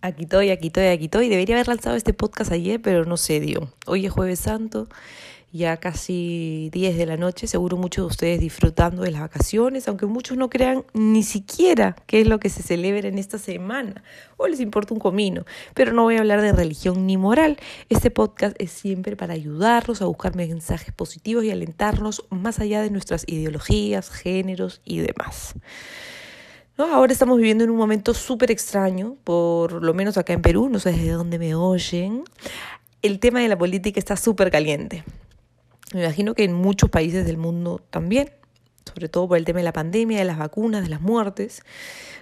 Aquí estoy, aquí estoy, aquí estoy. Debería haber lanzado este podcast ayer, pero no se dio. Hoy es jueves santo, ya casi 10 de la noche. Seguro muchos de ustedes disfrutando de las vacaciones, aunque muchos no crean ni siquiera qué es lo que se celebra en esta semana. O les importa un comino. Pero no voy a hablar de religión ni moral. Este podcast es siempre para ayudarlos a buscar mensajes positivos y alentarnos más allá de nuestras ideologías, géneros y demás. Ahora estamos viviendo en un momento súper extraño, por lo menos acá en Perú, no sé desde dónde me oyen. El tema de la política está súper caliente. Me imagino que en muchos países del mundo también, sobre todo por el tema de la pandemia, de las vacunas, de las muertes.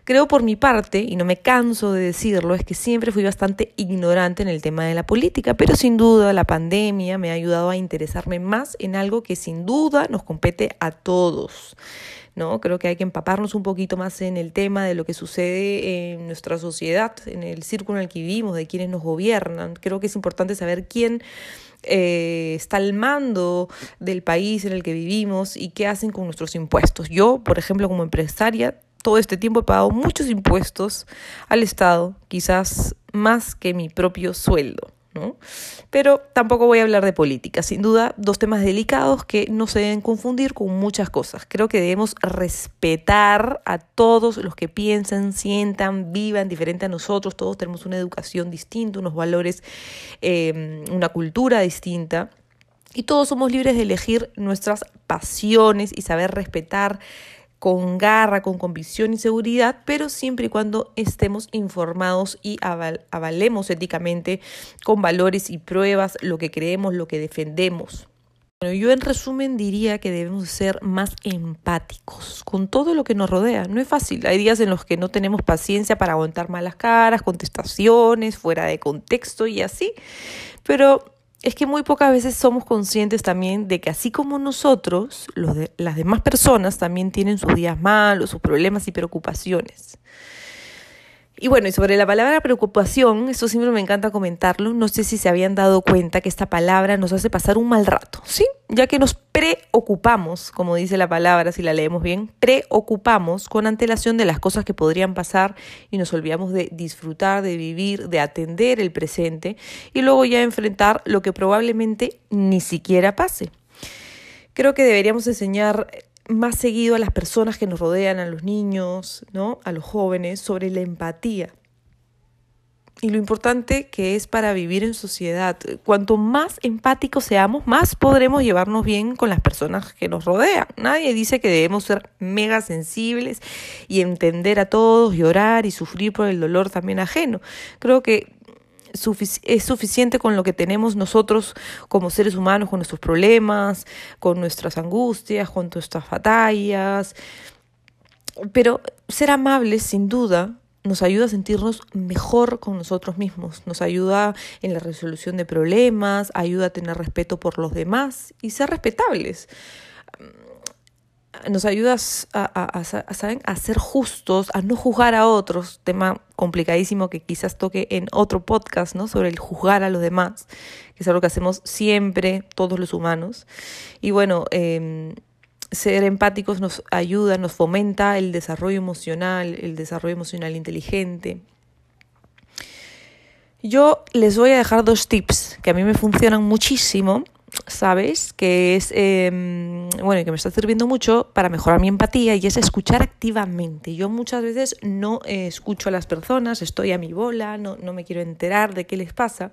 Creo por mi parte, y no me canso de decirlo, es que siempre fui bastante ignorante en el tema de la política, pero sin duda la pandemia me ha ayudado a interesarme más en algo que sin duda nos compete a todos ¿no? Creo que hay que empaparnos un poquito más en el tema de lo que sucede en nuestra sociedad, en el círculo en el que vivimos, de quienes nos gobiernan. Creo que es importante saber quién eh, está al mando del país en el que vivimos y qué hacen con nuestros impuestos. Yo, por ejemplo, como empresaria, todo este tiempo he pagado muchos impuestos al Estado, quizás más que mi propio sueldo. Pero tampoco voy a hablar de política, sin duda, dos temas delicados que no se deben confundir con muchas cosas. Creo que debemos respetar a todos los que piensan, sientan, vivan diferente a nosotros, todos tenemos una educación distinta, unos valores, em, una cultura distinta. Y todos somos libres de elegir nuestras pasiones y saber respetar con garra, con convicción y seguridad, pero siempre y cuando estemos informados y avalemos éticamente con valores y pruebas lo que creemos, lo que defendemos. Bueno, yo en resumen diría que debemos ser más empáticos con todo lo que nos rodea. No es fácil. Hay días en los que no tenemos paciencia para aguantar malas caras, contestaciones, fuera de contexto y así. Pero es que muy pocas veces somos conscientes también de que así como nosotros, los de, las demás personas también tienen sus días malos, sus problemas y preocupaciones. Y bueno, y sobre la palabra preocupación, esto siempre me encanta comentarlo, no sé si se habían dado cuenta que esta palabra nos hace pasar un mal rato, ¿sí? Ya que nos preocupamos, como dice la palabra, si la leemos bien, preocupamos con antelación de las cosas que podrían pasar y nos olvidamos de disfrutar, de vivir, de atender el presente y luego ya enfrentar lo que probablemente ni siquiera pase. Creo que deberíamos enseñar más seguido a las personas que nos rodean, a los niños, ¿no? a los jóvenes, sobre la empatía. Y lo importante que es para vivir en sociedad. Cuanto más empáticos seamos, más podremos llevarnos bien con las personas que nos rodean. Nadie dice que debemos ser mega sensibles y entender a todos, llorar y sufrir por el dolor también ajeno. Creo que es suficiente con lo que tenemos nosotros como seres humanos, con nuestros problemas, con nuestras angustias, con nuestras batallas. Pero ser amables, sin duda, nos ayuda a sentirnos mejor con nosotros mismos, nos ayuda en la resolución de problemas, ayuda a tener respeto por los demás y ser respetables nos ayudas a, ser justos, a no juzgar a otros, tema complicadísimo que quizás toque en otro podcast, ¿no? Sobre el juzgar a los demás, que es algo que hacemos siempre todos los humanos. Y bueno, em, ser empáticos nos ayuda, nos fomenta el desarrollo emocional, el desarrollo emocional inteligente. Yo les voy a dejar dos tips que a mí me funcionan muchísimo ¿sabes? Que es, em, bueno, que me está sirviendo mucho para mejorar mi empatía y es escuchar activamente. Yo muchas veces no eh, escucho a las personas, estoy a mi bola, no, no me quiero enterar de qué les pasa,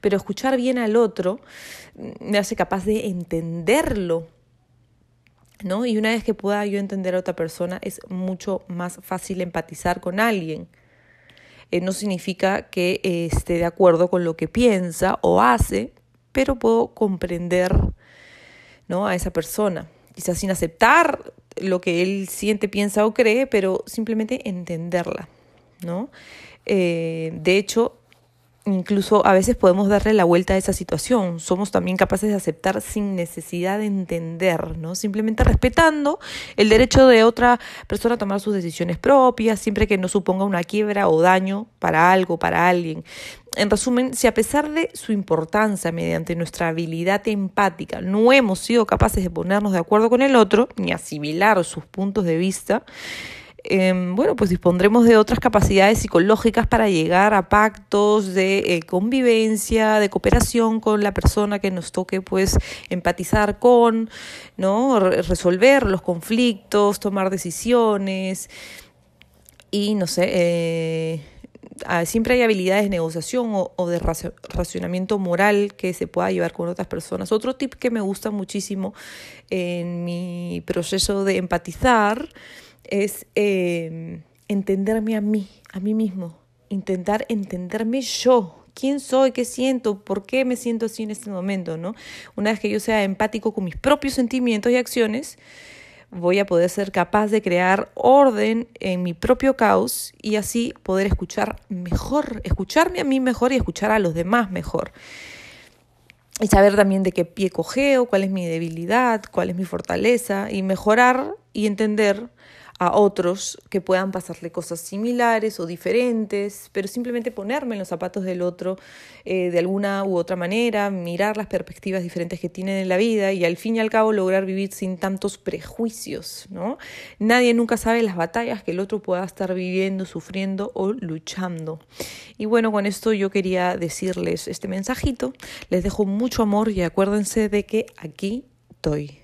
pero escuchar bien al otro me hace capaz de entenderlo. ¿No? Y una vez que pueda yo entender a otra persona, es mucho más fácil empatizar con alguien. Eh, no significa que eh, esté de acuerdo con lo que piensa o hace, pero puedo comprender ¿no? a esa persona. Quizás sin aceptar lo que él siente, piensa o cree, pero simplemente entenderla. ¿no? Eh, de hecho, incluso a veces podemos darle la vuelta a esa situación. Somos también capaces de aceptar sin necesidad de entender, ¿no? Simplemente respetando el derecho de otra persona a tomar sus decisiones propias, siempre que no suponga una quiebra o daño para algo, para alguien. En resumen, si a pesar de su importancia mediante nuestra habilidad empática no hemos sido capaces de ponernos de acuerdo con el otro, ni asimilar sus puntos de vista, em, bueno, pues dispondremos de otras capacidades psicológicas para llegar a pactos de eh, convivencia, de cooperación con la persona que nos toque, pues, empatizar con, ¿no? resolver los conflictos, tomar decisiones y, no sé, eh, siempre hay habilidades de negociación o, de racionamiento moral que se pueda llevar con otras personas. Otro tip que me gusta muchísimo en mi proceso de empatizar es em, entenderme a mí, a mí mismo, intentar entenderme yo, quién soy, qué siento, por qué me siento así en este momento, ¿no? Una vez que yo sea empático con mis propios sentimientos y acciones, voy a poder ser capaz de crear orden en mi propio caos y así poder escuchar mejor, escucharme a mí mejor y escuchar a los demás mejor. Y saber también de qué pie cogeo, cuál es mi debilidad, cuál es mi fortaleza y mejorar y entender a otros que puedan pasarle cosas similares o diferentes, pero simplemente ponerme en los zapatos del otro eh, de alguna u otra manera, mirar las perspectivas diferentes que tienen en la vida y al fin y al cabo lograr vivir sin tantos prejuicios, ¿no? Nadie nunca sabe las batallas que el otro pueda estar viviendo, sufriendo o luchando. Y bueno, con esto yo quería decirles este mensajito, les dejo mucho amor y acuérdense de que aquí estoy.